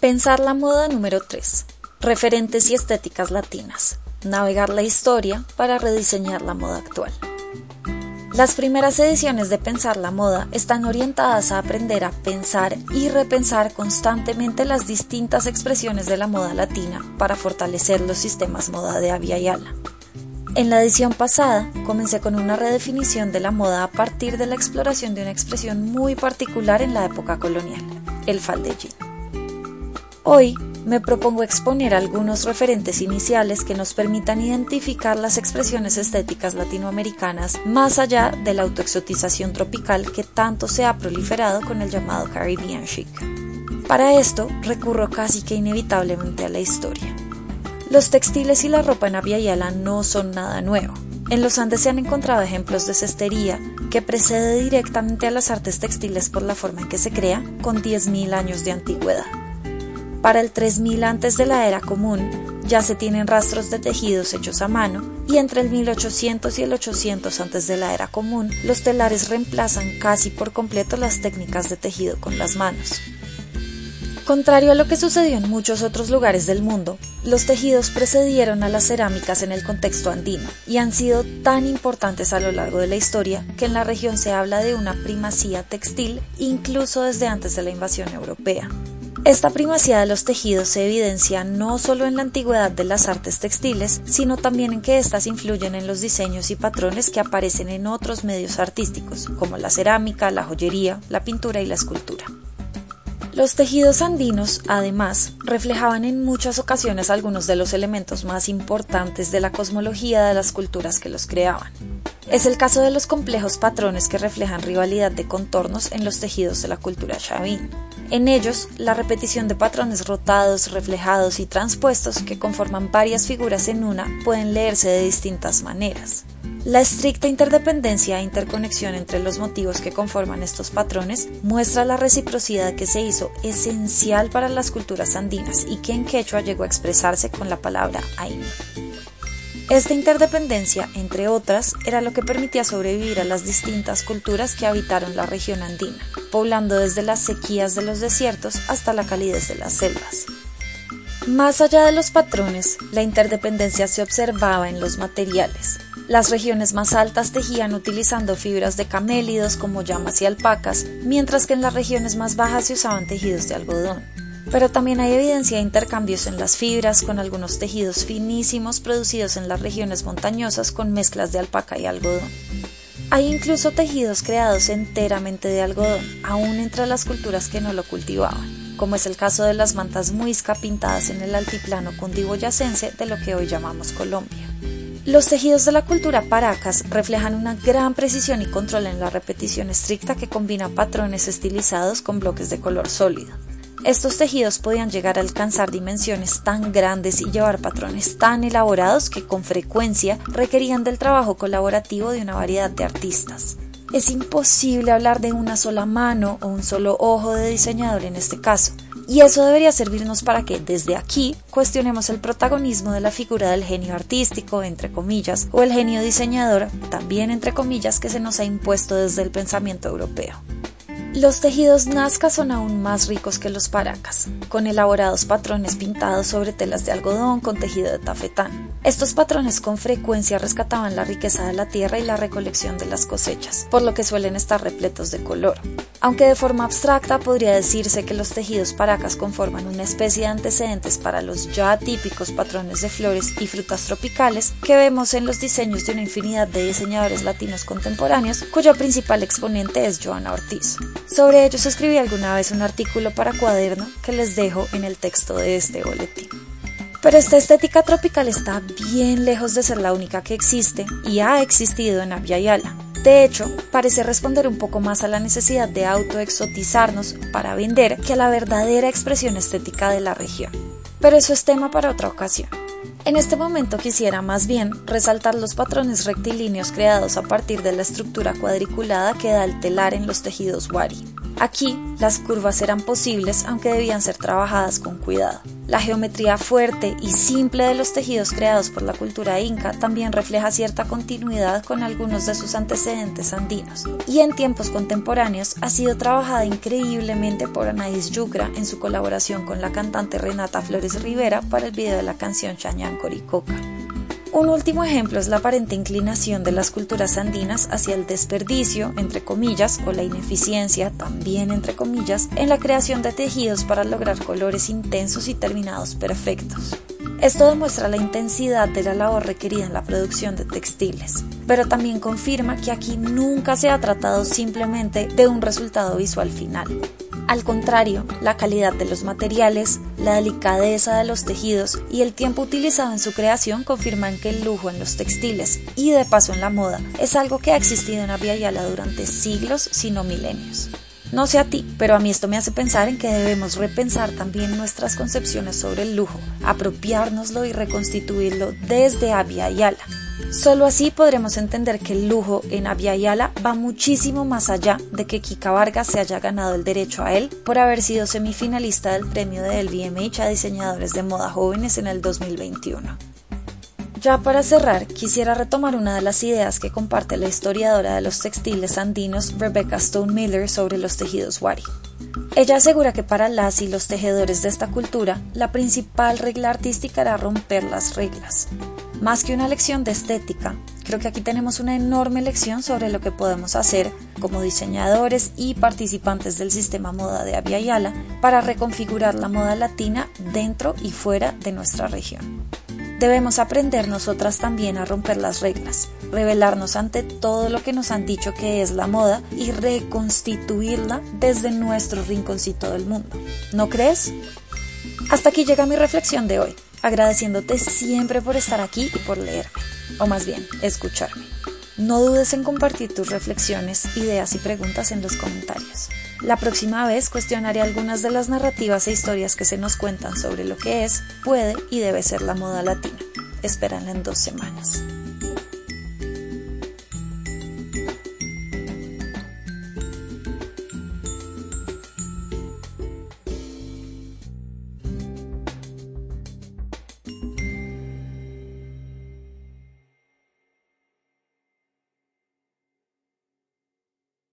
Pensar la moda número 3. Referentes y estéticas latinas. Navegar la historia para rediseñar la moda actual. Las primeras ediciones de Pensar la Moda están orientadas a aprender a pensar y repensar constantemente las distintas expresiones de la moda latina para fortalecer los sistemas moda de Avia Yala. En la edición pasada comencé con una redefinición de la moda a partir de la exploración de una expresión muy particular en la época colonial, el faldellín. Hoy me propongo exponer algunos referentes iniciales que nos permitan identificar las expresiones estéticas latinoamericanas más allá de la autoexotización tropical que tanto se ha proliferado con el llamado Caribbean chic. Para esto recurro casi que inevitablemente a la historia. Los textiles y la ropa en Yala no son nada nuevo. En los Andes se han encontrado ejemplos de cestería que precede directamente a las artes textiles por la forma en que se crea, con 10.000 años de antigüedad. Para el 3000 antes de la era común ya se tienen rastros de tejidos hechos a mano y entre el 1800 y el 800 antes de la era común los telares reemplazan casi por completo las técnicas de tejido con las manos. Contrario a lo que sucedió en muchos otros lugares del mundo, los tejidos precedieron a las cerámicas en el contexto andino y han sido tan importantes a lo largo de la historia que en la región se habla de una primacía textil incluso desde antes de la invasión europea. Esta primacía de los tejidos se evidencia no solo en la antigüedad de las artes textiles, sino también en que éstas influyen en los diseños y patrones que aparecen en otros medios artísticos, como la cerámica, la joyería, la pintura y la escultura. Los tejidos andinos, además, reflejaban en muchas ocasiones algunos de los elementos más importantes de la cosmología de las culturas que los creaban. Es el caso de los complejos patrones que reflejan rivalidad de contornos en los tejidos de la cultura chavín. En ellos, la repetición de patrones rotados, reflejados y transpuestos que conforman varias figuras en una pueden leerse de distintas maneras. La estricta interdependencia e interconexión entre los motivos que conforman estos patrones muestra la reciprocidad que se hizo esencial para las culturas andinas y que en quechua llegó a expresarse con la palabra aime. Esta interdependencia, entre otras, era lo que permitía sobrevivir a las distintas culturas que habitaron la región andina, poblando desde las sequías de los desiertos hasta la calidez de las selvas. Más allá de los patrones, la interdependencia se observaba en los materiales. Las regiones más altas tejían utilizando fibras de camélidos como llamas y alpacas, mientras que en las regiones más bajas se usaban tejidos de algodón pero también hay evidencia de intercambios en las fibras con algunos tejidos finísimos producidos en las regiones montañosas con mezclas de alpaca y algodón. Hay incluso tejidos creados enteramente de algodón, aún entre las culturas que no lo cultivaban, como es el caso de las mantas muisca pintadas en el altiplano cundiboyacense de lo que hoy llamamos Colombia. Los tejidos de la cultura paracas reflejan una gran precisión y control en la repetición estricta que combina patrones estilizados con bloques de color sólido. Estos tejidos podían llegar a alcanzar dimensiones tan grandes y llevar patrones tan elaborados que con frecuencia requerían del trabajo colaborativo de una variedad de artistas. Es imposible hablar de una sola mano o un solo ojo de diseñador en este caso, y eso debería servirnos para que desde aquí cuestionemos el protagonismo de la figura del genio artístico, entre comillas, o el genio diseñador, también entre comillas, que se nos ha impuesto desde el pensamiento europeo. Los tejidos Nazca son aún más ricos que los paracas, con elaborados patrones pintados sobre telas de algodón con tejido de tafetán. Estos patrones con frecuencia rescataban la riqueza de la tierra y la recolección de las cosechas, por lo que suelen estar repletos de color. Aunque de forma abstracta podría decirse que los tejidos paracas conforman una especie de antecedentes para los ya típicos patrones de flores y frutas tropicales que vemos en los diseños de una infinidad de diseñadores latinos contemporáneos, cuyo principal exponente es Joana Ortiz. Sobre ellos escribí alguna vez un artículo para cuaderno que les dejo en el texto de este boletín. Pero esta estética tropical está bien lejos de ser la única que existe y ha existido en Abya Yala. De hecho, parece responder un poco más a la necesidad de autoexotizarnos para vender que a la verdadera expresión estética de la región. Pero eso es tema para otra ocasión. En este momento quisiera más bien resaltar los patrones rectilíneos creados a partir de la estructura cuadriculada que da el telar en los tejidos wari. Aquí, las curvas eran posibles aunque debían ser trabajadas con cuidado. La geometría fuerte y simple de los tejidos creados por la cultura inca también refleja cierta continuidad con algunos de sus antecedentes andinos, y en tiempos contemporáneos ha sido trabajada increíblemente por Anaís Yucra en su colaboración con la cantante Renata Flores Rivera para el video de la canción Chañán Coricoca. Un último ejemplo es la aparente inclinación de las culturas andinas hacia el desperdicio, entre comillas, o la ineficiencia, también entre comillas, en la creación de tejidos para lograr colores intensos y terminados perfectos. Esto demuestra la intensidad de la labor requerida en la producción de textiles, pero también confirma que aquí nunca se ha tratado simplemente de un resultado visual final. Al contrario, la calidad de los materiales, la delicadeza de los tejidos y el tiempo utilizado en su creación confirman que el lujo en los textiles y de paso en la moda es algo que ha existido en Abya durante siglos, si no milenios. No sé a ti, pero a mí esto me hace pensar en que debemos repensar también nuestras concepciones sobre el lujo, apropiárnoslo y reconstituirlo desde Abya. Solo así podremos entender que el lujo en Yala va muchísimo más allá de que Kika Vargas se haya ganado el derecho a él por haber sido semifinalista del premio del BMH a diseñadores de moda jóvenes en el 2021. Ya para cerrar, quisiera retomar una de las ideas que comparte la historiadora de los textiles andinos Rebecca Stone Miller sobre los tejidos wari. Ella asegura que para las y los tejedores de esta cultura, la principal regla artística era romper las reglas, más que una lección de estética, creo que aquí tenemos una enorme lección sobre lo que podemos hacer como diseñadores y participantes del sistema moda de Avia Yala para reconfigurar la moda latina dentro y fuera de nuestra región. Debemos aprender nosotras también a romper las reglas, revelarnos ante todo lo que nos han dicho que es la moda y reconstituirla desde nuestro rinconcito del mundo. ¿No crees? Hasta aquí llega mi reflexión de hoy agradeciéndote siempre por estar aquí y por leerme, o más bien, escucharme. No dudes en compartir tus reflexiones, ideas y preguntas en los comentarios. La próxima vez cuestionaré algunas de las narrativas e historias que se nos cuentan sobre lo que es, puede y debe ser la moda latina. Espéranla en dos semanas.